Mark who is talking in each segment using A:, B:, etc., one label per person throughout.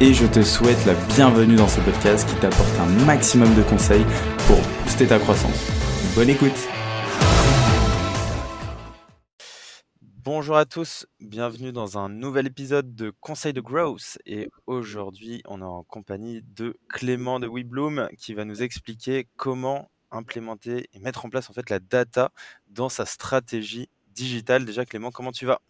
A: et je te souhaite la bienvenue dans ce podcast qui t'apporte un maximum de conseils pour booster ta croissance. Bonne écoute Bonjour à tous, bienvenue dans un nouvel épisode de Conseil de Growth et aujourd'hui on est en compagnie de Clément de WeBloom qui va nous expliquer comment implémenter et mettre en place en fait la data dans sa stratégie digitale. Déjà Clément, comment tu vas?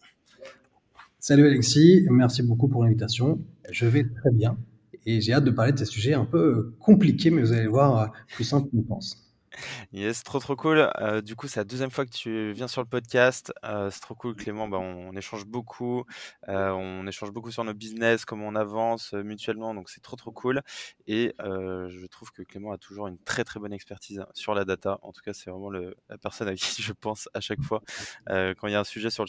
B: Salut Alexis, merci beaucoup pour l'invitation. Je vais très bien et j'ai hâte de parler de ces sujets un peu compliqués, mais vous allez voir, plus simple qu'on pense.
A: Yes, trop trop cool. Euh, du coup, c'est la deuxième fois que tu viens sur le podcast. Euh, c'est trop cool, Clément. Bah, on, échange beaucoup. Euh, on échange beaucoup sur nos business, comment on avance mutuellement. Donc, c'est trop trop cool. Et je trouve que Clément a toujours une très très bonne expertise sur la data. En tout cas, c'est vraiment la personne à qui je pense à chaque fois quand il y a un sujet sur,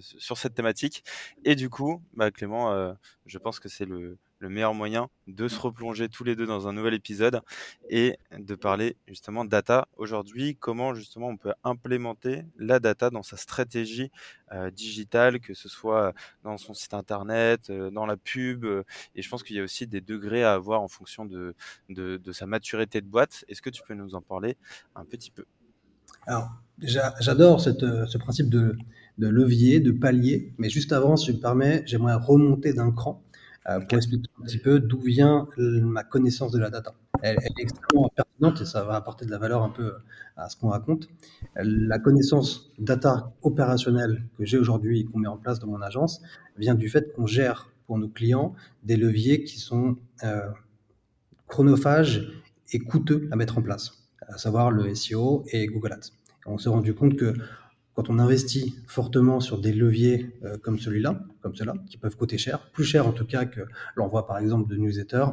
A: sur cette thématique. Et du coup, bah, Clément, je pense que c'est le, le meilleur moyen de se replonger tous les deux dans un nouvel épisode et de parler justement data aujourd'hui, comment justement on peut implémenter la data dans sa stratégie euh, digitale, que ce soit dans son site internet, euh, dans la pub, euh, et je pense qu'il y a aussi des degrés à avoir en fonction de, de, sa maturité de boîte. Est-ce que tu peux nous en parler un petit peu?
B: Alors, j'adore ce principe de, de levier, de palier, mais juste avant, si tu me permets, j'aimerais remonter d'un cran euh, pour expliquer un petit peu d'où vient ma connaissance de la data. Elle, est extrêmement pertinente et ça va apporter de la valeur un peu à ce qu'on raconte. La connaissance data opérationnelle que j'ai aujourd'hui et qu'on met en place dans mon agence vient du fait qu'on gère pour nos clients des leviers qui sont euh, chronophages et coûteux à mettre en place, à savoir le SEO et Google Ads. On s'est rendu compte que quand on investit fortement sur des leviers euh, comme celui-là, comme cela, qui peuvent coûter cher, plus cher en tout cas que l'envoi par exemple de newsletters,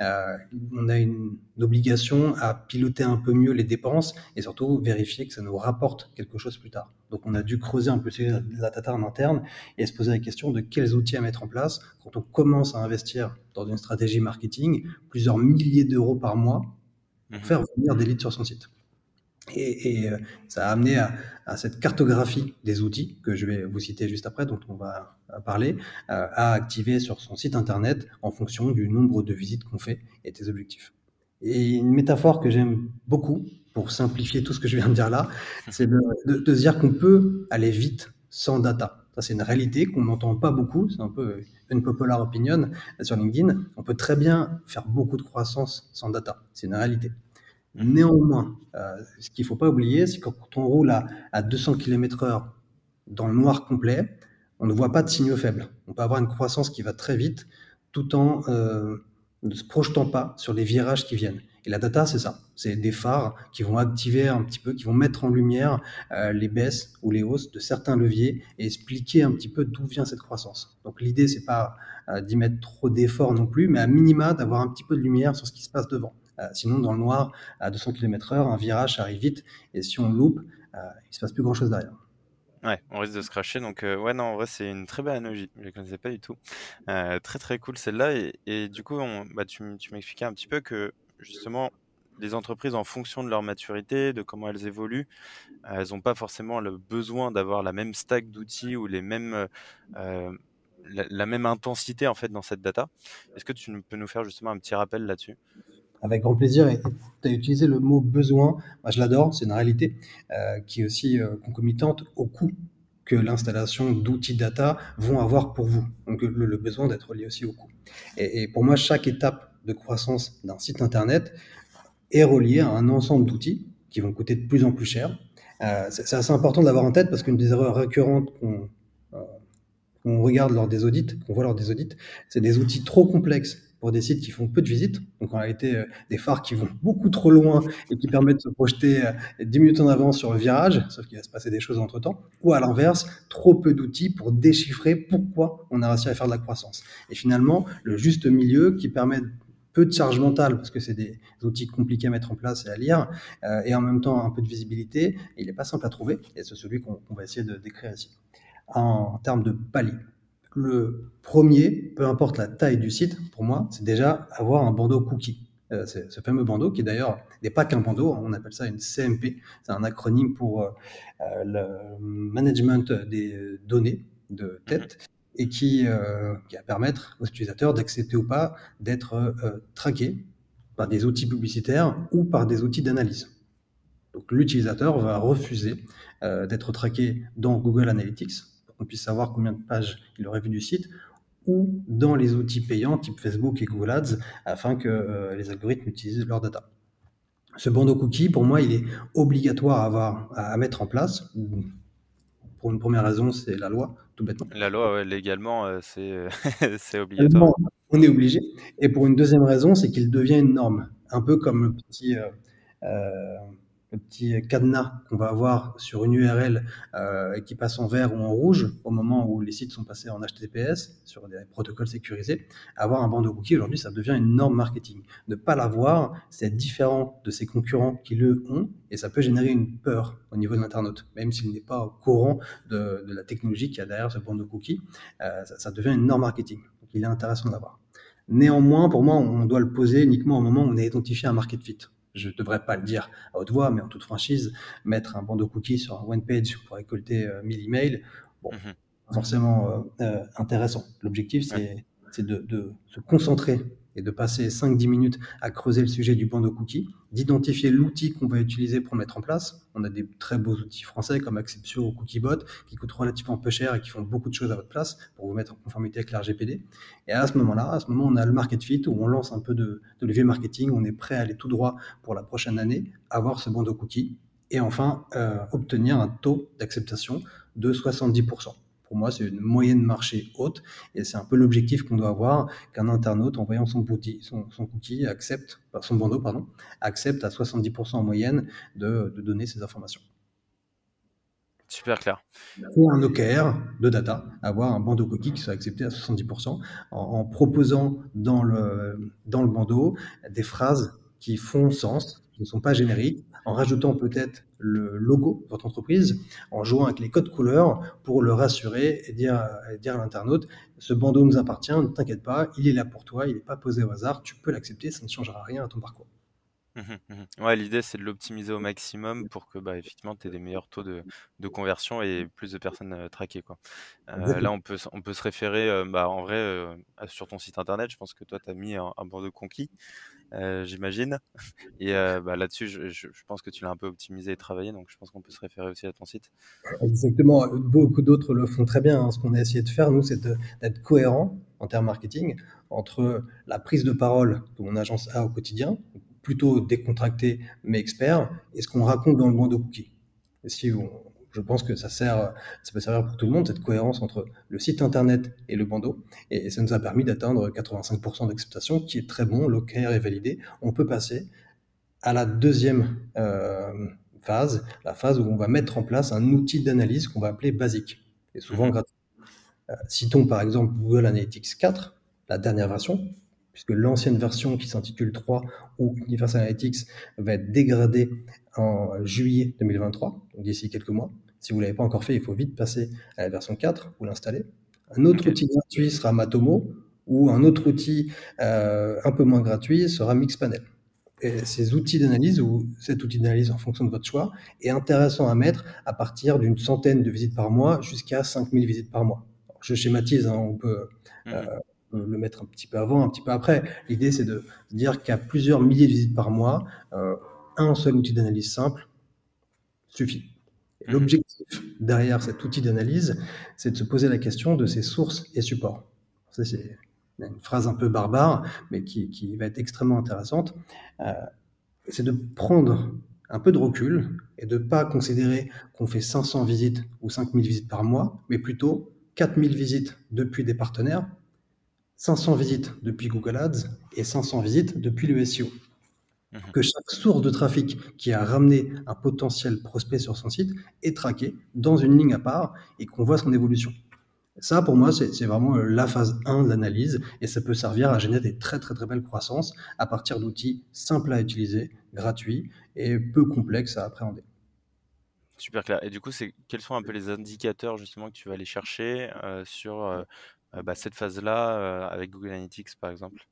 B: euh, on a une, obligation à piloter un peu mieux les dépenses et surtout vérifier que ça nous rapporte quelque chose plus tard. Donc on a dû creuser un peu la data en interne et se poser la question de quels outils à mettre en place quand on commence à investir dans une stratégie marketing, plusieurs milliers d'euros par mois, pour mmh faire venir des leads sur son site. Et, euh, ça a amené à, cette cartographie des outils que je vais vous citer juste après, dont on va parler, euh, à activer sur son site internet en fonction du nombre de visites qu'on fait et des objectifs. Et une métaphore que j'aime beaucoup pour simplifier tout ce que je viens de dire là, c'est de, de, dire qu'on peut aller vite sans data. Ça, c'est une réalité qu'on n'entend pas beaucoup. C'est un peu une popular opinion sur LinkedIn. On peut très bien faire beaucoup de croissance sans data. C'est une réalité. Néanmoins, euh, ce qu'il ne faut pas oublier, c'est que quand on roule à, 200 km/h dans le noir complet, on ne voit pas de signaux faibles. On peut avoir une croissance qui va très vite tout en euh, ne se projetant pas sur les virages qui viennent. Et la data, c'est ça. C'est des phares qui vont activer un petit peu, qui vont mettre en lumière euh, les baisses ou les hausses de certains leviers et expliquer un petit peu d'où vient cette croissance. Donc l'idée, c'est pas d'y mettre trop d'efforts non plus, mais à minima d'avoir un petit peu de lumière sur ce qui se passe devant. Euh, sinon, dans le noir, à 200 km/h, un virage arrive vite, et si on loupe, euh, il se passe plus grand-chose derrière.
A: Ouais, on risque de se cracher. Donc, euh, ouais, non, en vrai, c'est une très belle analogie. Je ne connaissais pas du tout. très, très cool celle-là. Et, du coup, bah, tu, m'expliquais un petit peu que justement, les entreprises, en fonction de leur maturité, de comment elles évoluent, elles n'ont pas forcément le besoin d'avoir la même stack d'outils ou les mêmes, la, même intensité en fait dans cette data. Est-ce que tu peux nous faire justement un petit rappel là-dessus?
B: Avec grand plaisir. Et tu as utilisé le mot besoin. Moi, je l'adore. C'est une réalité euh, qui est aussi euh, concomitante au coût que l'installation d'outils data vont avoir pour vous. Donc, le, besoin d'être lié aussi au coût. Et, pour moi, chaque étape de croissance d'un site internet est reliée à un ensemble d'outils qui vont coûter de plus en plus cher. Euh, c'est assez important de l'avoir en tête parce qu'une des erreurs récurrentes qu'on regarde lors des audits, qu'on voit lors des audits, c'est des outils trop complexes pour des sites qui font peu de visites, donc en réalité euh, des phares qui vont beaucoup trop loin et qui permettent de se projeter 10 minutes en avance sur le virage, sauf qu'il va se passer des choses entre temps, ou à l'inverse, trop peu d'outils pour déchiffrer pourquoi on a réussi à faire de la croissance. Et finalement, le juste milieu qui permet peu de charge mentale, parce que c'est des outils compliqués à mettre en place et à lire, euh, et en même temps un peu de visibilité. il n'est pas simple à trouver, et c'est celui qu'on va essayer de décrire ici. En, termes de palier, le premier, peu importe la taille du site, pour moi, c'est déjà avoir un bandeau cookie. Euh, ce fameux bandeau qui d'ailleurs n'est pas qu'un bandeau, on appelle ça une CMP, c'est un acronyme pour euh, le management des données de tête et qui, euh, qui va permettre aux utilisateurs d'accepter ou pas d'être euh, traqués par des outils publicitaires ou par des outils d'analyse. Donc l'utilisateur va refuser euh, d'être traqué dans Google Analytics qu'on puisse savoir combien de pages il aurait vu du site ou dans les outils payants type Facebook et Google Ads afin que les algorithmes utilisent leur data. Ce bandeau cookie, pour moi, il est obligatoire à, avoir, à mettre en place. Pour une première raison, c'est la loi.
A: La loi, légalement, euh, c'est obligatoire.
B: On est obligé. Et pour une deuxième raison, c'est qu'il devient une norme. Un peu comme le petit, euh, euh, le petit cadenas qu'on va avoir sur une URL euh, qui passe en vert ou en rouge au moment où les sites sont passés en HTTPS sur des protocoles sécurisés, avoir un bandeau cookie aujourd'hui, ça devient une norme marketing. Ne pas l'avoir, c'est différent de ses concurrents qui le ont et ça peut générer une peur au niveau de l'internaute, même s'il n'est pas au courant de, la technologie qui a derrière ce bandeau cookie, euh, ça, ça devient une norme marketing. Donc il est intéressant de l'avoir. Néanmoins, pour moi, on doit le poser uniquement au moment où on a identifié un market fit je ne devrais pas le dire à haute voix, mais en toute franchise, mettre un bandeau cookie sur un one page pour récolter 1000 euh, emails, bon, mhm. forcément euh, euh, intéressant. L'objectif, c'est de, de, se concentrer et de passer 5-10 minutes à creuser le sujet du bandeau cookie, d'identifier l'outil qu'on va utiliser pour mettre en place. On a des très beaux outils français comme Acceptio ou Cookiebot qui coûtent relativement peu cher et qui font beaucoup de choses à votre place pour vous mettre en conformité avec l'RGPD. Et à ce moment-là, à ce moment, on a le market fit où on lance un peu de, levier marketing, on est prêt à aller tout droit pour la prochaine année, avoir ce bandeau cookie et enfin euh, obtenir un taux d'acceptation de 70%. Pour moi, c'est une moyenne marché haute et c'est un peu l'objectif qu'on doit avoir qu'un internaute, en voyant son, son, cookie, accepte, son bandeau, pardon, accepte à 70% en moyenne de, donner ces informations.
A: Super clair.
B: Pour un OKR de data, avoir un bandeau cookie qui soit accepté à 70% en, proposant dans le, dans le bandeau des phrases qui font sens, qui ne sont pas génériques, en rajoutant peut-être le logo de votre entreprise, en jouant avec les codes couleurs pour le rassurer et dire, dire à l'internaute, ce bandeau nous appartient, ne t'inquiète pas, il est là pour toi, il n'est pas posé au hasard, tu peux l'accepter, ça ne changera rien à ton parcours.
A: Mmh mmh ouais, l'idée c'est de l'optimiser au maximum pour que bah, effectivement tu aies des meilleurs taux de, de, conversion et plus de personnes euh, traquées. Quoi. Euh, là, on peut, on peut se référer euh, bah, en vrai sur ton site internet. Je pense que toi, tu as mis un, un bandeau conquis. Euh, j'imagine. Et euh, bah, là-dessus, je, pense que tu l'as un peu optimisé et travaillé, donc je pense qu'on peut se référer aussi à ton site.
B: Exactement. Beaucoup d'autres le font très bien. Hein. Ce qu'on a essayé de faire, nous, c'est d'être cohérent en termes marketing entre la prise de parole que mon agence a au quotidien, plutôt décontracté mais expert, et ce qu'on raconte dans le monde de cookie. Et si on, je pense que ça sert, ça peut servir pour tout le monde, cette cohérence entre le site internet et le bandeau. Et ça nous a permis d'atteindre 85% d'acceptation, qui est très bon, l'OKR est validé. On peut passer à la deuxième euh, phase, la phase où on va mettre en place un outil d'analyse qu'on va appeler basique, et souvent mhm. gratuit. Euh, citons par exemple Google Analytics 4, la dernière version, puisque l'ancienne version qui s'intitule 3 ou Universal Analytics va être dégradée en juillet 2023, donc d'ici quelques mois. Si vous ne l'avez pas encore fait, il faut vite passer à la version 4 ou l'installer. Un autre outil gratuit sera Matomo, ou un autre outil euh, un peu moins gratuit sera Mixpanel. Et ces outils d'analyse, ou cet outil d'analyse en fonction de votre choix, est intéressant à mettre à partir d'une centaine de visites par mois jusqu'à 5000 visites par mois. je schématise, hein, on peut euh, mmh. le mettre un petit peu avant, un petit peu après. L'idée, c'est de dire qu'à plusieurs milliers de visites par mois, euh, un seul outil d'analyse simple suffit. Mhm. L'objectif derrière cet outil d'analyse, c'est de se poser la question de ses sources et supports. Ça, c'est une phrase un peu barbare, mais qui, va être extrêmement intéressante. Euh, c'est de prendre un peu de recul et de ne pas considérer qu'on fait 500 visites ou 5000 visites par mois, mais plutôt 4000 visites depuis des partenaires, 500 visites depuis Google Ads et 500 visites depuis le SEO.
A: Mhm.
B: Que chaque source de trafic qui a ramené un potentiel prospect sur son site est traqué dans une ligne à part et qu'on voit son évolution. Ça, pour moi, c'est vraiment la phase 1 de l'analyse et ça peut servir à générer des très très très belles croissances à partir d'outils simples à utiliser, gratuits et peu complexes à appréhender.
A: Super clair. Et du coup, c'est quels sont un peu les indicateurs justement que tu vas aller chercher euh, sur euh, euh, bah, cette phase-là avec Google Analytics par exemple?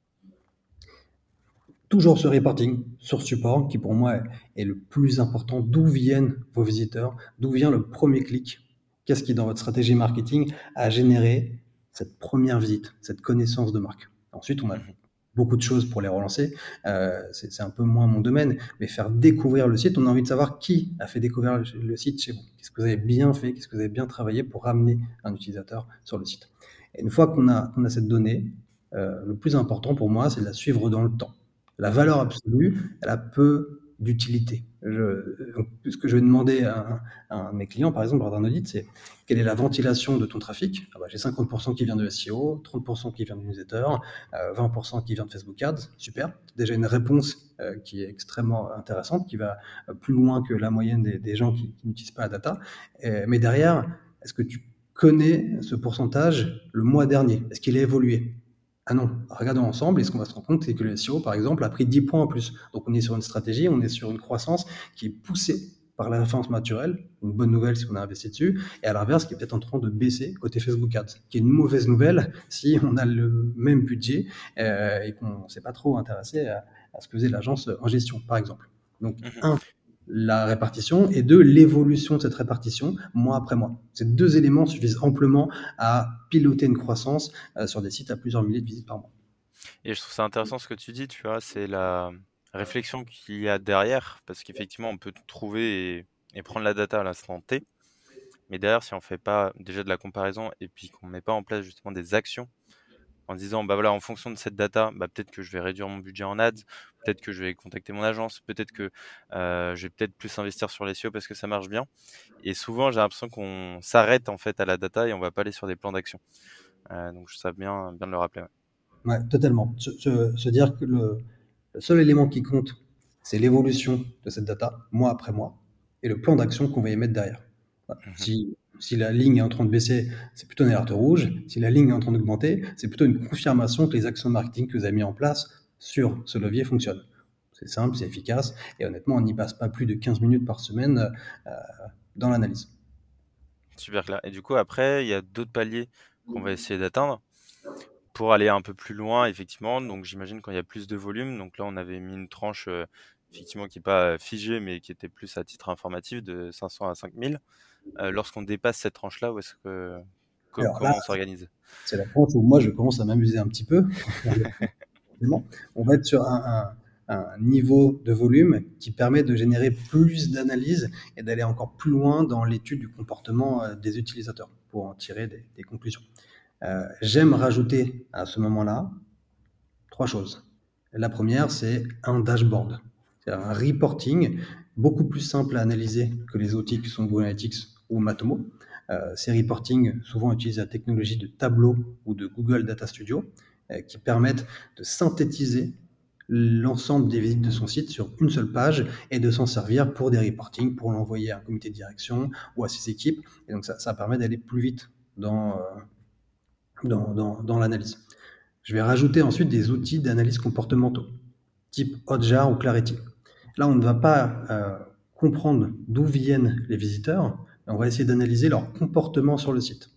B: Toujours ce reporting sur support qui pour moi est le plus important. D'où viennent vos visiteurs? D'où vient le premier clic? Qu'est-ce qui, dans votre stratégie marketing, a généré cette première visite, cette connaissance de marque? Ensuite, on a beaucoup de choses pour les relancer. Euh, c'est un peu moins mon domaine, mais faire découvrir le site, on a envie de savoir qui a fait découvrir le, site chez vous. Qu'est-ce que vous avez bien fait? Qu'est-ce que vous avez bien travaillé pour ramener un utilisateur sur le site? Et une fois qu'on a, a cette donnée, euh, le plus important pour moi, c'est de la suivre dans le temps. La valeur absolue, elle a peu d'utilité. ce que je vais demander à, mes clients, par exemple, lors d'un audit, c'est quelle est la ventilation de ton trafic? Ah bah, J'ai 50% qui vient de SEO, 30% qui vient de newsletter, 20% euh, qui vient de Facebook Ads. Super. Déjà une réponse euh, qui est extrêmement intéressante, qui va euh, plus loin que la moyenne des, gens qui n'utilisent pas la data. mais derrière, est-ce que tu connais ce pourcentage le mois dernier? Est-ce qu'il a évolué? Ah non, regardons ensemble et ce qu'on va se rendre compte, c'est que le SEO, par exemple, a pris 10 points en plus. Donc on est sur une stratégie, on est sur une croissance qui est poussée par la référence naturelle, une bonne nouvelle si on a investi dessus, et à l'inverse, qui est peut-être en train de baisser côté Facebook Ads, qui est une mauvaise nouvelle si on a le même budget euh, et qu'on ne s'est pas trop intéressé à, ce que faisait l'agence en gestion, par exemple. Donc, mhm. un, la répartition et deux, l'évolution de cette répartition mois après mois. Ces deux éléments suffisent amplement à piloter une croissance euh, sur des sites à plusieurs milliers de visites par mois.
A: Et je trouve ça intéressant ce que tu dis, tu vois, c'est la réflexion qu'il y a derrière, parce qu'effectivement, on peut trouver et, prendre la data à l'instant T, mais derrière, si on ne fait pas déjà de la comparaison et puis qu'on ne met pas en place justement des actions en disant bah voilà en fonction de cette data bah, peut-être que je vais réduire mon budget en ads peut-être que je vais contacter mon agence peut-être que euh, je vais peut-être plus investir sur les SEO parce que ça marche bien. Et souvent j'ai l'impression qu'on s'arrête en fait à la data et on va pas aller sur des plans d'action. Euh, donc je sais bien bien de le rappeler
B: ouais, totalement. Se, dire que le, seul élément qui compte c'est l'évolution de cette data mois après mois et le plan d'action qu'on va y mettre derrière. Mmh si si la ligne est en train de baisser, c'est plutôt une alerte rouge. Si la ligne est en train d'augmenter, c'est plutôt une confirmation que les actions marketing que vous avez mis en place sur ce levier fonctionnent. C'est simple, c'est efficace, et honnêtement, on n'y passe pas plus de 15 minutes par semaine euh, dans l'analyse.
A: Super clair. Et du coup, après, il y a d'autres paliers qu'on va essayer d'atteindre pour aller un peu plus loin, effectivement. Donc, j'imagine quand il y a plus de volume. Donc là, on avait mis une tranche, euh, effectivement, qui n'est pas figée, mais qui était plus à titre informatif, de 500 à 5000. Euh, lorsqu'on dépasse cette tranche-là, où est-ce que comment on s'organise?
B: C'est la tranche où moi je commence à m'amuser un petit peu. on va être sur un, niveau de volume qui permet de générer plus d'analyses et d'aller encore plus loin dans l'étude du comportement euh, des utilisateurs pour en tirer des, conclusions. Euh, j'aime rajouter à ce moment-là trois choses. La première, c'est un dashboard, c'est un reporting beaucoup plus simple à analyser que les outils qui sont Google Analytics ou Matomo. Euh, ces reporting souvent utilisent la technologie de Tableau ou de Google Data Studio euh, qui permettent de synthétiser l'ensemble des visites de son site sur une seule page et de s'en servir pour des reporting, pour l'envoyer à un comité de direction ou à ses équipes. Et donc ça, ça permet d'aller plus vite dans, euh, dans, dans, l'analyse. Je vais rajouter ensuite des outils d'analyse comportementaux, type Hotjar ou Clarity. Là, on ne va pas comprendre d'où viennent les visiteurs, on va essayer d'analyser leur comportement sur le site.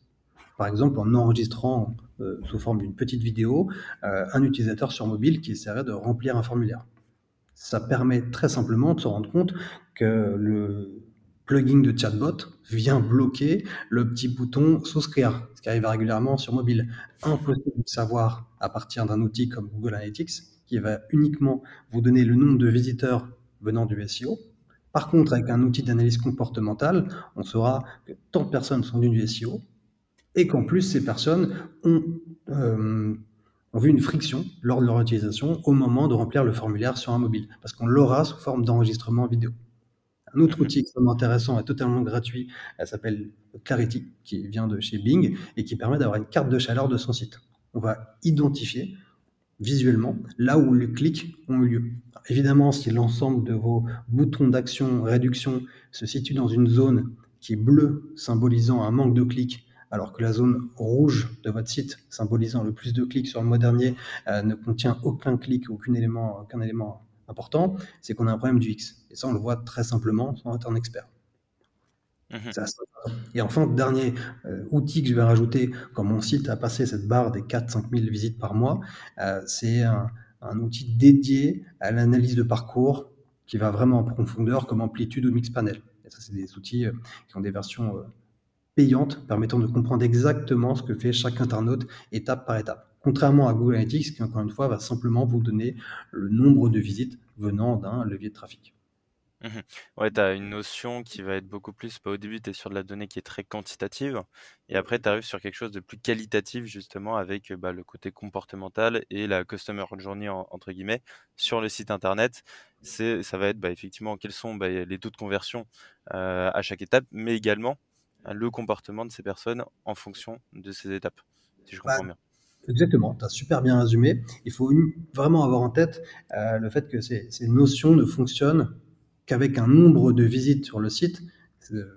B: Par exemple, en enregistrant euh, sous forme d'une petite vidéo euh, un utilisateur sur mobile qui essaierait de remplir un formulaire. Ça permet très simplement de se rendre compte que le plugin de chatbot vient bloquer le petit bouton souscrire, ce qui arrive régulièrement sur mobile. Impossible de savoir à partir d'un outil comme Google Analytics qui va uniquement vous donner le nombre de visiteurs venant du SEO, par contre, avec un outil d'analyse comportementale, on saura que tant de personnes sont venues du SEO et qu'en plus, ces personnes ont, euh, ont, vu une friction lors de leur utilisation au moment de remplir le formulaire sur un mobile, parce qu'on l'aura sous forme d'enregistrement vidéo. Un autre outil extrêmement intéressant et totalement gratuit, elle s'appelle Clarity, qui vient de chez Bing et qui permet d'avoir une carte de chaleur de son site. on va identifier visuellement là où les clics ont eu lieu. évidemment, si l'ensemble de vos boutons d'action, réduction se situe dans une zone qui est bleue, symbolisant un manque de clics, alors que la zone rouge de votre site, symbolisant le plus de clics sur le mois dernier, euh, ne contient aucun clic, aucun élément, aucun élément important, c'est qu'on a un problème du X. Et ça, on le voit très simplement sans être un expert. Mmh et enfin, dernier euh, outil que je vais rajouter quand mon site a passé cette barre des 4-5 000 visites par mois, euh, c'est un, outil dédié à l'analyse de parcours qui va vraiment en profondeur comme Amplitude ou Mixpanel. Et ça, c'est des outils euh, qui ont des versions payantes permettant de comprendre exactement ce que fait chaque internaute étape par étape. Contrairement à Google Analytics qui, encore une fois, va simplement vous donner le nombre de visites venant d'un levier de trafic.
A: Mmh ouais, tu as une notion qui va être beaucoup plus bah, au début, tu es sur de la donnée qui est très quantitative et après tu arrives sur quelque chose de plus qualitatif justement avec, bah, le côté comportemental et la customer journey entre guillemets sur le site internet. C'est ça va être, bah, effectivement quels sont, les taux de conversion, à chaque étape, mais également, le comportement de ces personnes en fonction de ces étapes, si je comprends bien.
B: Exactement, tu as super bien résumé. Il faut vraiment avoir en tête, le fait que ces ces notions ne fonctionnent qu'avec un nombre de visites sur le site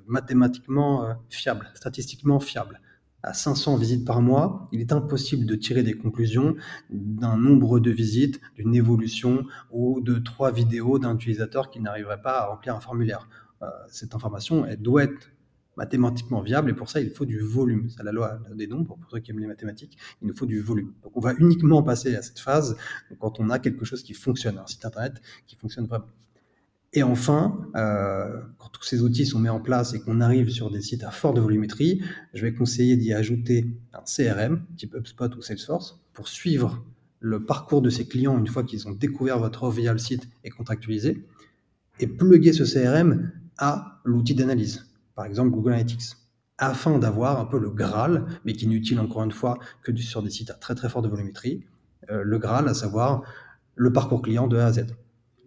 B: mathématiquement euh, fiable, statistiquement fiable. À 500 visites par mois, il est impossible de tirer des conclusions d'un nombre de visites, d'une évolution ou de trois vidéos d'un utilisateur qui n'arriverait pas à remplir un formulaire. Euh, cette information, elle doit être mathématiquement viable et pour ça, il faut du volume. C'est la loi des nombres, pour ceux qui aiment les mathématiques, il nous faut du volume. Donc on va uniquement passer à cette phase quand on a quelque chose qui fonctionne, un site internet qui fonctionne vraiment. Et enfin, euh, quand tous ces outils sont mis en place et qu'on arrive sur des sites à forte volumétrie, je vais conseiller d'y ajouter un CRM, type HubSpot ou Salesforce, pour suivre le parcours de ces clients une fois qu'ils ont découvert votre offre via le site et contractualisé, et plugger ce CRM à l'outil d'analyse, par exemple Google Analytics, afin d'avoir un peu le Graal, mais qui n'est utile encore une fois que sur des sites à très très forte volumétrie, euh, le Graal, à savoir le parcours client de A à Z.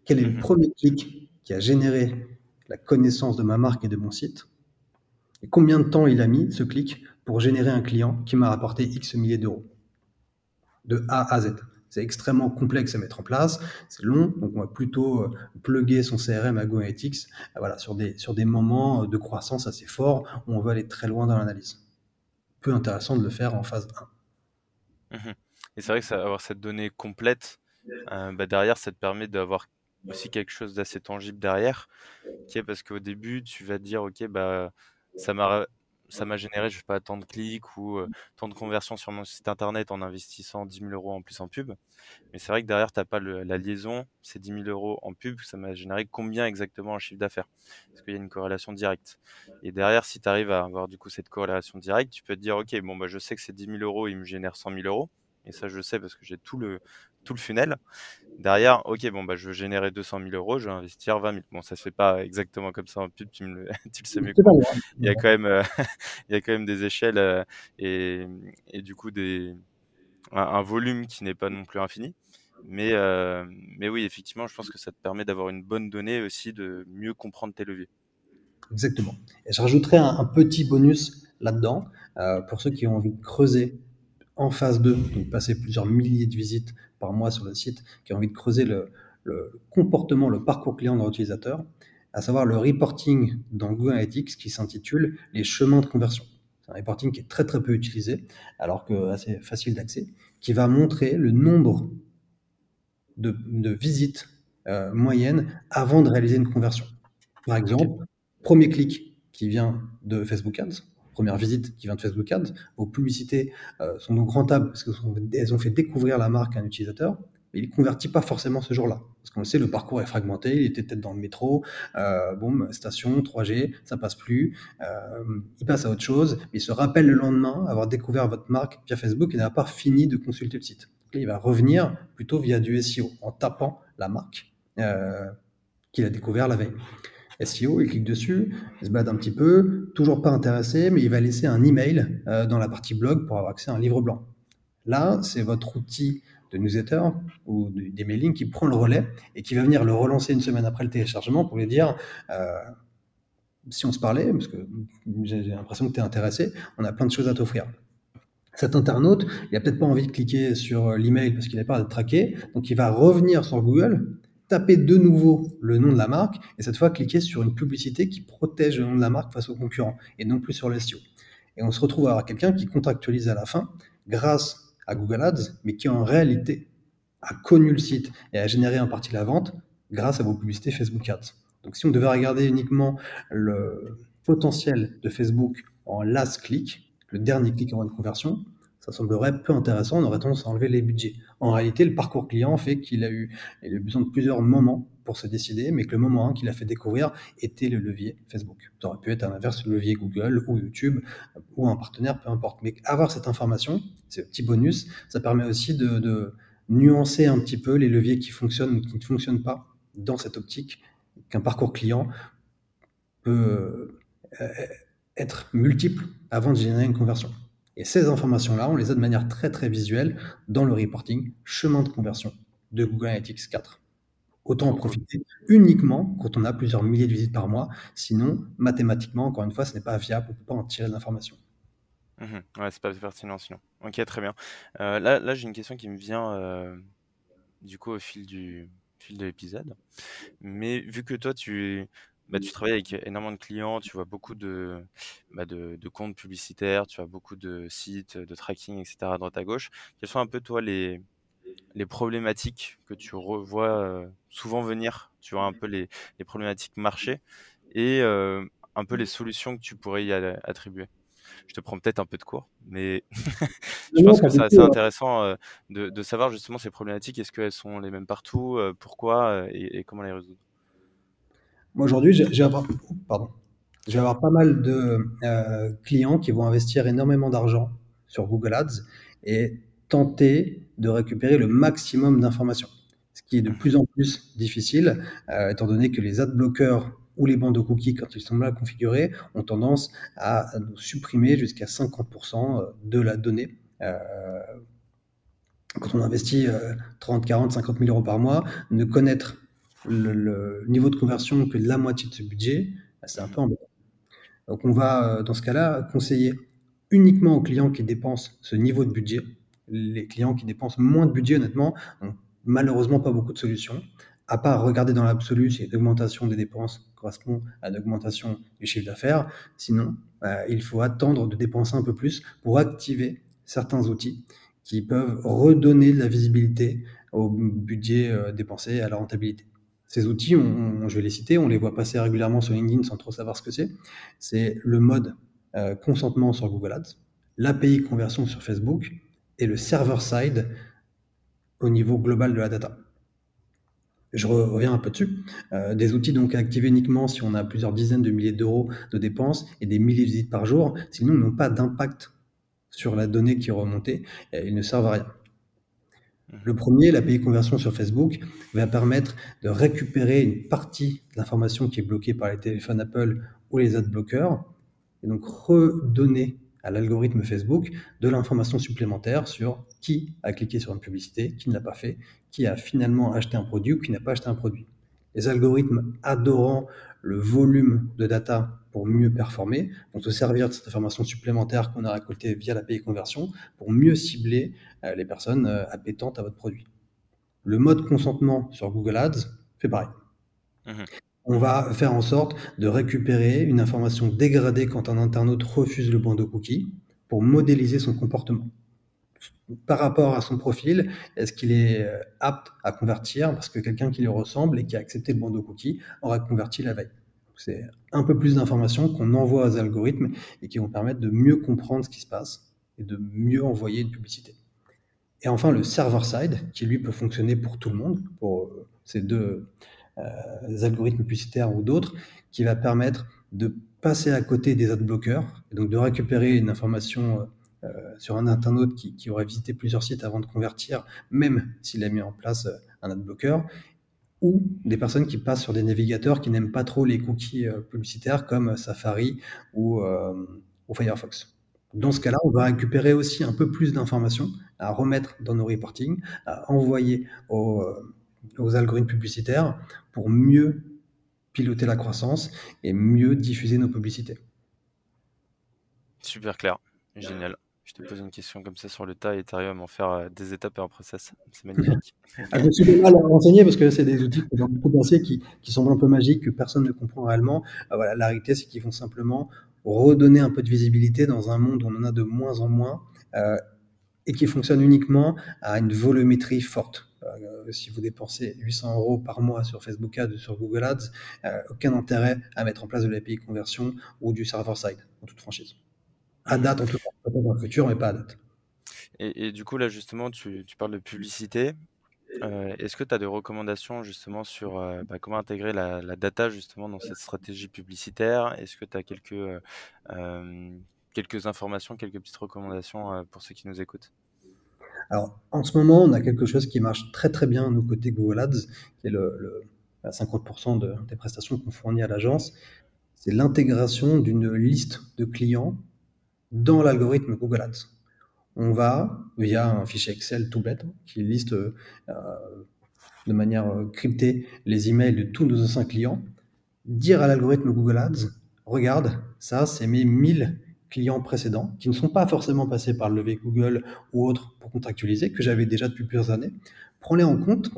B: Quel est le mhm. premier clic qui a généré la connaissance de ma marque et de mon site Et combien de temps il a mis, ce clic, pour générer un client qui m'a rapporté X milliers d'euros De A à Z. C'est extrêmement complexe à mettre en place, c'est long, donc on va plutôt euh, plugger son CRM à GoAnalytics euh, voilà, sur, des, sur des moments de croissance assez forts où on veut aller très loin dans l'analyse. Peu intéressant de le faire en phase
A: 1. Mmh et c'est vrai que ça, avoir cette donnée complète, euh, bah, derrière, ça te permet d'avoir aussi quelque chose d'assez tangible derrière, qui parce qu'au début, tu vas te dire, OK, bah, ça m'a généré, je sais pas, tant de clics ou tant de conversions sur mon site internet en investissant 10 000 euros en plus en pub. Mais c'est vrai que derrière, tu n'as pas la liaison, ces 10 000 euros en pub, ça m'a généré combien exactement en chiffre d'affaires? Parce qu'il y a une corrélation directe. Et derrière, si tu arrives à avoir du coup cette corrélation directe, tu peux te dire, OK, bon, bah, je sais que ces 10 000 euros, ils me génèrent 100 000 euros. Et ça, je sais parce que j'ai tout le, tout le funnel. Derrière, ok, bon, bah, je veux générer 200 000 euros, je vais investir 20 000. Bon, ça se fait pas exactement comme ça en pub, tu, me le, tu le sais mieux moi. Il y a quand même, euh, il y a quand même des échelles euh, et, et, du coup des, un, volume qui n'est pas non plus infini. Mais, euh, mais oui, effectivement, je pense que ça te permet d'avoir une bonne donnée aussi, de mieux comprendre tes leviers.
B: Exactement. Et je rajouterai un, petit bonus là-dedans pour ceux qui ont envie de creuser en phase 2, donc passer plusieurs milliers de visites par mois sur le site, qui a envie de creuser le, comportement, le parcours client de leur utilisateur, à savoir le reporting dans Google Analytics qui s'intitule les chemins de conversion. C'est un reporting qui est très très peu utilisé, alors que assez facile d'accès, qui va montrer le nombre de, visites euh, moyennes avant de réaliser une conversion. Par exemple, premier clic qui vient de Facebook Ads, première visite qui vient de Facebook Ads, vos publicités euh, sont donc rentables parce qu'elles ont fait découvrir la marque à un utilisateur, mais il ne convertit pas forcément ce jour-là. Parce qu'on le sait, le parcours est fragmenté, il était peut-être dans le métro, euh, station 3G, ça passe plus, euh, il passe à autre chose, mais il se rappelle le lendemain avoir découvert votre marque via Facebook et n'a pas fini de consulter le site. il va revenir plutôt via du SEO, en tapant la marque qu'il a découvert la veille. SEO, il clique dessus, il se balade un petit peu, toujours pas intéressé, mais il va laisser un email euh, dans la partie blog pour avoir accès à un livre blanc. Là, c'est votre outil de newsletter ou des mailings qui prend le relais et qui va venir le relancer une semaine après le téléchargement pour lui dire euh, si on se parlait, parce que j'ai l'impression que tu es intéressé, on a plein de choses à t'offrir. Cet internaute, il a peut-être pas envie de cliquer sur l'email parce qu'il a peur d'être traqué, donc il va revenir sur Google, taper de nouveau le nom de la marque et cette fois cliquer sur une publicité qui protège le nom de la marque face aux concurrents et non plus sur le SEO. Et on se retrouve à quelqu'un qui contractualise à la fin grâce à Google Ads, mais qui en réalité a connu le site et a généré en partie la vente grâce à vos publicités Facebook Ads. Donc si on devait regarder uniquement le potentiel de Facebook en last click, le dernier clic avant une conversion, ça semblerait peu intéressant, on aurait tendance à enlever les budgets. En réalité, le parcours client fait qu'il a eu, besoin de plusieurs moments pour se décider, mais que le moment 1 qu'il a fait découvrir était le levier Facebook. Ça aurait pu être à l'inverse le levier Google ou YouTube ou un partenaire, peu importe. Mais avoir cette information, ce petit bonus, ça permet aussi de, de nuancer un petit peu les leviers qui fonctionnent ou qui ne fonctionnent pas dans cette optique qu'un parcours client peut euh, être multiple avant de générer une conversion. Et ces informations-là, on les a de manière très très visuelle dans le reporting chemin de conversion de Google Analytics 4. Autant en profiter uniquement quand on a plusieurs milliers de visites par mois. Sinon, mathématiquement, encore une fois, ce n'est pas viable, on ne peut pas en tirer de l'information.
A: Mmh ouais, c'est pas pertinent sinon. Ok, très bien. Euh, là, là j'ai une question qui me vient euh, du coup au fil du fil de l'épisode. Mais vu que toi, tu, bah, tu travailles avec énormément de clients, tu vois beaucoup de, bah, de, de comptes publicitaires, tu as beaucoup de sites, de tracking, etc. à droite à gauche. Quelles sont un peu toi les, les problématiques que tu revois euh, souvent venir, tu vois un peu les, les problématiques marché et euh, un peu les solutions que tu pourrais y attribuer? Je te prends peut-être un peu de cours, mais je pense que c'est assez intéressant euh, de, de, savoir justement ces problématiques. Est-ce qu'elles sont les mêmes partout Pourquoi et, et, comment les résoudre?
B: Moi aujourd'hui, j'ai avoir, pardon, je avoir pas mal de euh, clients qui vont investir énormément d'argent sur Google Ads et tenter de récupérer le maximum d'informations. Ce qui est de plus en plus difficile, euh, étant donné que les adblockers ou les bandes de cookies, quand ils sont mal configurés, ont tendance à nous supprimer jusqu'à 50% euh, de la donnée. Quand on investit 30, 40, 50 000 euros par mois, ne connaître le, niveau de conversion que la moitié de ce budget, bah, c'est un peu embêtant. Donc on va, dans ce cas-là, conseiller uniquement aux clients qui dépensent ce niveau de budget les clients qui dépensent moins de budget, honnêtement, n'ont malheureusement pas beaucoup de solutions, à part regarder dans l'absolu si l'augmentation des dépenses correspond à l'augmentation du chiffre d'affaires. Sinon, euh, il faut attendre de dépenser un peu plus pour activer certains outils qui peuvent redonner de la visibilité au budget euh, dépensé et à la rentabilité. Ces outils, je vais les citer, on les voit passer régulièrement sur LinkedIn sans trop savoir ce que c'est. C'est le mode euh, consentement sur Google Ads, l'API conversion sur Facebook, et le server-side au niveau global de la data. Je reviens un peu dessus. Euh, des outils donc activés uniquement si on a plusieurs dizaines de milliers d'euros de dépenses et des milliers de visites par jour, sinon ils n'ont pas d'impact sur la donnée qui est remontée, et ils ne servent à rien. Le premier, l'API conversion sur Facebook, va permettre de récupérer une partie de l'information qui est bloquée par les téléphones Apple ou les adblockers, et donc redonner à l'algorithme Facebook de l'information supplémentaire sur qui a cliqué sur une publicité, qui ne l'a pas fait, qui a finalement acheté un produit ou qui n'a pas acheté un produit. Les algorithmes adorant le volume de data pour mieux performer vont se servir de cette information supplémentaire qu'on a récoltée via l'API conversion pour mieux cibler euh, les personnes euh, appétentes à votre produit. Le mode consentement sur Google Ads fait pareil. Mmh on va faire en sorte de récupérer une information dégradée quand un internaute refuse le bandeau cookie pour modéliser son comportement. Par rapport à son profil, est-ce qu'il est euh, apte à convertir? Parce que quelqu'un qui lui ressemble et qui a accepté le bandeau cookie aura converti la veille C'est un peu plus d'informations qu'on envoie aux algorithmes et qui vont permettre de mieux comprendre ce qui se passe et de mieux envoyer une publicité. Et enfin, le server-side, qui lui peut fonctionner pour tout le monde, pour euh, ces deux, euh, algorithmes publicitaires ou d'autres, qui va permettre de passer à côté des adblockers, et donc de récupérer une information sur un internaute qui, qui, aurait visité plusieurs sites avant de convertir, même s'il a mis en place euh, un adblocker, ou des personnes qui passent sur des navigateurs qui n'aiment pas trop les cookies publicitaires comme Safari ou, ou Firefox. Dans ce cas-là, on va récupérer aussi un peu plus d'informations à remettre dans nos reporting, à envoyer aux algorithmes publicitaires pour mieux piloter la croissance et mieux diffuser nos publicités.
A: Super clair, génial. Je te pose une question comme ça sur le tas, Ethereum, en faire des étapes et un process. C'est magnifique.
B: Ah, je me suis mal renseigné parce que c'est des outils que j'ai beaucoup pensé qui, qui semblent un peu magiques, que personne ne comprend réellement. voilà, la réalité, c'est qu'ils vont simplement redonner un peu de visibilité dans un monde où on en a de moins en moins et qui fonctionne uniquement à une volumétrie forte. Euh, si vous dépensez 800 euros par mois sur Facebook Ads ou sur Google Ads, euh, aucun intérêt à mettre en place de l'API conversion ou du server-side, en toute franchise. À date, en tout cas, peut-être dans le futur, mais pas à date.
A: Et, du coup, là, justement, tu, parles de publicité. Euh, est-ce que tu as des recommandations justement sur bah, comment intégrer la, data justement dans cette stratégie publicitaire? Est-ce que tu as quelques, quelques informations, quelques petites recommandations pour ceux qui nous écoutent?
B: Alors, en ce moment, on a quelque chose qui marche très très bien à nos côtés Google Ads, qui est le, 50% des prestations qu'on fournit à l'agence. C'est l'intégration d'une liste de clients dans l'algorithme Google Ads. On va, via un fichier Excel tout bête, qui liste euh, de manière euh, cryptée les emails de tous nos anciens clients, dire à l'algorithme Google Ads, regarde, ça c'est mes 1000 clients précédents qui ne sont pas forcément passés par le levier Google ou autre pour contractualiser, que j'avais déjà depuis plusieurs années. Prends-les en compte,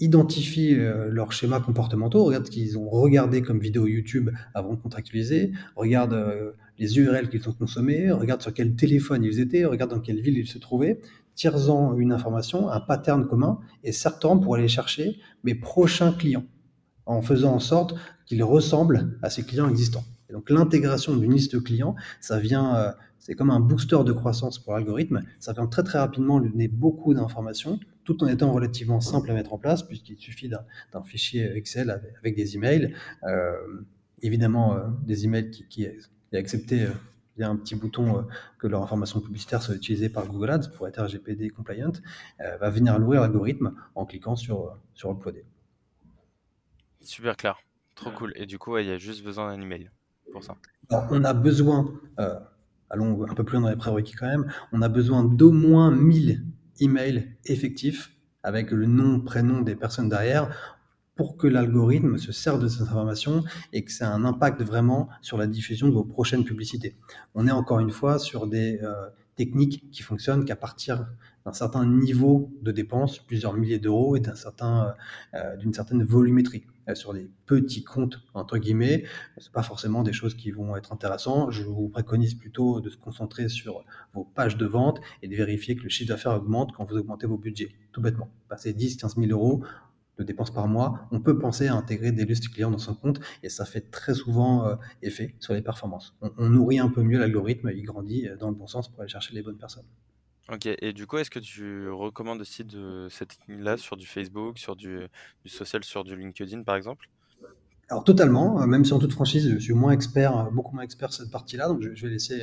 B: identifie euh, leurs schémas comportementaux, regarde ce qu'ils ont regardé comme vidéo YouTube avant de contractualiser, regarde euh, les URL qu'ils ont consommés, regarde sur quel téléphone ils étaient, regarde dans quelle ville ils se trouvaient, tire-en une information, un pattern commun, et certains pour aller chercher mes prochains clients, en faisant en sorte qu'ils ressemblent à ces clients existants donc l'intégration d'une liste client, ça vient, euh, c'est comme un booster de croissance pour l'algorithme. Ça vient très très rapidement lui donner beaucoup d'informations, tout en étant relativement simple à mettre en place, puisqu'il suffit d'un fichier Excel avec, des emails. Euh, évidemment, euh, des emails qui est accepté il y a un petit bouton que leur information publicitaire soit utilisée par Google Ads pour être RGPD compliant, va venir nourrir l'algorithme en cliquant sur, sur Uploader.
A: Super clair, trop cool. Et du coup, il y a juste besoin d'un email ça
B: On a besoin, euh, allons un peu plus dans les prérequis quand même, on a besoin d'au moins 1000 emails effectifs avec le nom, prénom des personnes derrière pour que l'algorithme se serve de cette information et que ça ait un impact vraiment sur la diffusion de vos prochaines publicités. On est encore une fois sur des euh, techniques qui fonctionnent qu'à partir d'un certain niveau de dépenses, plusieurs milliers d'euros et d'un certain, euh, d'une certaine volumétrie. Euh, sur des petits comptes, entre guillemets, c'est pas forcément des choses qui vont être intéressantes. Je vous préconise plutôt de se concentrer sur vos pages de vente et de vérifier que le chiffre d'affaires augmente quand vous augmentez vos budgets, tout bêtement. Passer 10, 15 000 euros de dépenses par mois, on peut penser à intégrer des listes clients dans son compte et ça fait très souvent euh, effet sur les performances. On, nourrit un peu mieux l'algorithme, il grandit dans le bon sens pour aller chercher les bonnes personnes.
A: Ok, et du coup, est-ce que tu recommandes aussi de cette technique-là sur du Facebook, sur du social, sur du LinkedIn par exemple?
B: Alors totalement, euh, même si en toute franchise, je suis moins expert, euh, beaucoup moins expert sur cette partie-là, donc je, vais laisser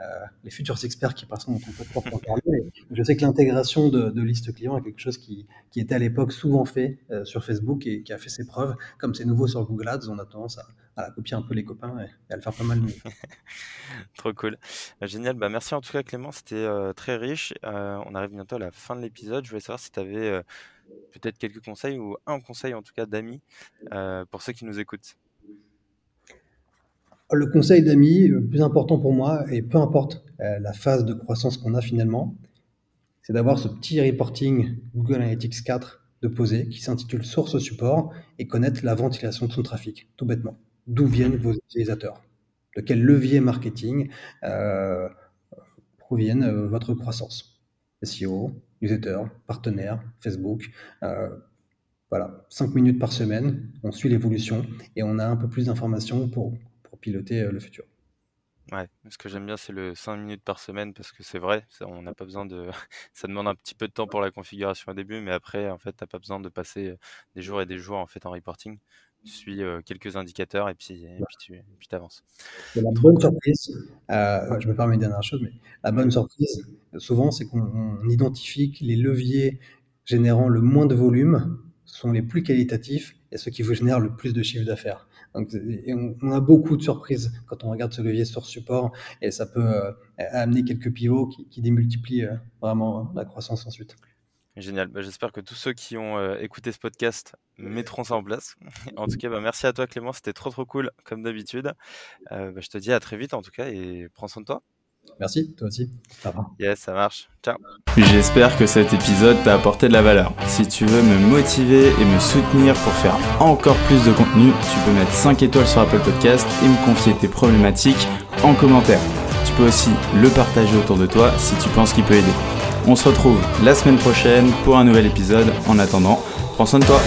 B: euh, les futurs experts qui passeront dans ton podcast en parler. Je sais que l'intégration de, de liste client est quelque chose qui, qui était à l'époque souvent fait sur Facebook et qui a fait ses preuves. Comme c'est nouveau sur Google Ads, on a tendance à, à copier un peu les copains et, à le faire pas mal mieux.
A: Trop cool. Génial. Bah, merci en tout cas Clément, c'était très riche. on arrive bientôt à la fin de l'épisode. Je voulais savoir si tu avais peut-être quelques conseils ou un conseil en tout cas d'amis euh, pour ceux qui nous écoutent
B: Le conseil d'amis, le plus important pour moi, et peu importe euh, la phase de croissance qu'on a finalement, c'est d'avoir ce petit reporting Google Analytics 4 de poser qui s'intitule Source Support et connaître la ventilation de son trafic, tout bêtement. D'où viennent vos utilisateurs De quel levier marketing euh, proviennent votre croissance? SEO, newsletter, partenaire, Facebook. Euh, voilà, 5 minutes par semaine, on suit l'évolution et on a un peu plus d'informations pour, pour piloter euh, le futur.
A: Ouais, ce que j'aime bien, c'est le 5 minutes par semaine parce que c'est vrai, on n'a pas besoin de. ça demande un petit peu de temps pour la configuration au début, mais après, en fait, tu n'as pas besoin de passer euh, des jours et des jours en fait en reporting. Tu suis quelques indicateurs et puis, et puis tu puis avances.
B: La bonne surprise, je me permets une dernière chose, mais la bonne surprise, souvent, c'est qu'on identifie que les leviers générant le moins de volume sont les plus qualitatifs et ceux qui vous génèrent le plus de chiffre d'affaires. Donc, on, a beaucoup de surprises quand on regarde ce levier sur support et ça peut euh, amener quelques pivots qui, démultiplient euh, vraiment la croissance ensuite.
A: Génial. Bah, j'espère que tous ceux qui ont euh, écouté ce podcast mettront ça en place. en tout cas, bah, merci à toi Clément, c'était trop trop cool comme d'habitude. Bah, je te dis à très vite en tout cas et prends soin de toi.
B: Merci, toi aussi. Ça va.
A: Yes, ça marche. Ciao.
C: J'espère que cet épisode t'a apporté de la valeur. Si tu veux me motiver et me soutenir pour faire encore plus de contenu, tu peux mettre 5 étoiles sur Apple Podcast et me confier tes problématiques en commentaire. Tu peux aussi le partager autour de toi si tu penses qu'il peut aider. On se retrouve la semaine prochaine pour un nouvel épisode. En attendant, prends soin de toi.